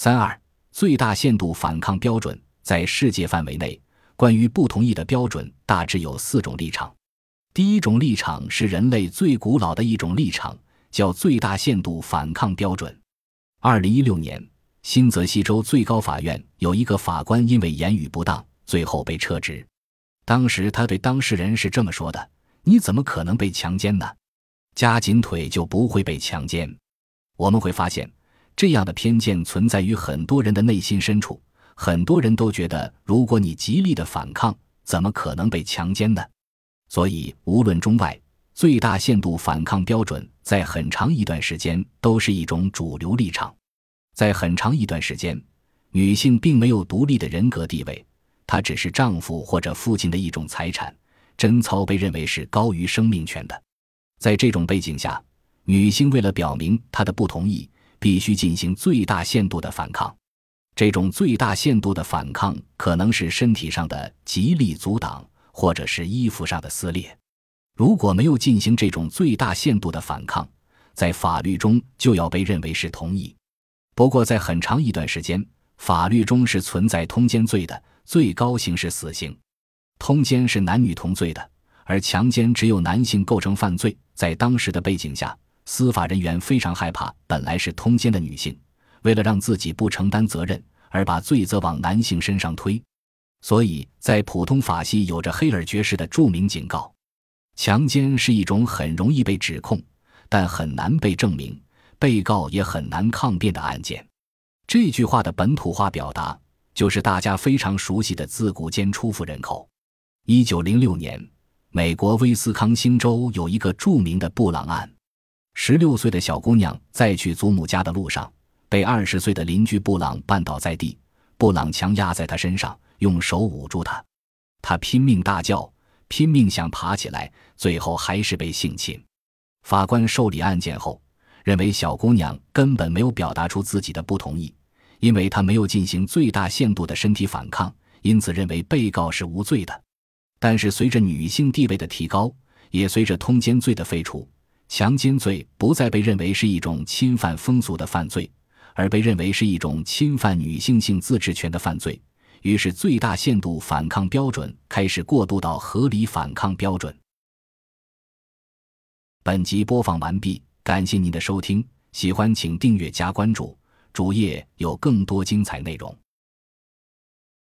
三二最大限度反抗标准在世界范围内，关于不同意的标准大致有四种立场。第一种立场是人类最古老的一种立场，叫最大限度反抗标准。二零一六年，新泽西州最高法院有一个法官因为言语不当，最后被撤职。当时他对当事人是这么说的：“你怎么可能被强奸呢？夹紧腿就不会被强奸。”我们会发现。这样的偏见存在于很多人的内心深处，很多人都觉得，如果你极力的反抗，怎么可能被强奸呢？所以，无论中外，最大限度反抗标准在很长一段时间都是一种主流立场。在很长一段时间，女性并没有独立的人格地位，她只是丈夫或者父亲的一种财产，贞操被认为是高于生命权的。在这种背景下，女性为了表明她的不同意。必须进行最大限度的反抗，这种最大限度的反抗可能是身体上的极力阻挡，或者是衣服上的撕裂。如果没有进行这种最大限度的反抗，在法律中就要被认为是同意。不过，在很长一段时间，法律中是存在通奸罪的，最高刑是死刑。通奸是男女同罪的，而强奸只有男性构成犯罪。在当时的背景下。司法人员非常害怕本来是通奸的女性，为了让自己不承担责任而把罪责往男性身上推，所以在普通法系有着黑尔爵士的著名警告：强奸是一种很容易被指控，但很难被证明，被告也很难抗辩的案件。这句话的本土化表达就是大家非常熟悉的自古奸出妇人口。一九零六年，美国威斯康星州有一个著名的布朗案。十六岁的小姑娘在去祖母家的路上，被二十岁的邻居布朗绊倒在地。布朗强压在她身上，用手捂住她。她拼命大叫，拼命想爬起来，最后还是被性侵。法官受理案件后，认为小姑娘根本没有表达出自己的不同意，因为她没有进行最大限度的身体反抗，因此认为被告是无罪的。但是，随着女性地位的提高，也随着通奸罪的废除。强奸罪不再被认为是一种侵犯风俗的犯罪，而被认为是一种侵犯女性性自治权的犯罪。于是，最大限度反抗标准开始过渡到合理反抗标准。本集播放完毕，感谢您的收听，喜欢请订阅加关注，主页有更多精彩内容。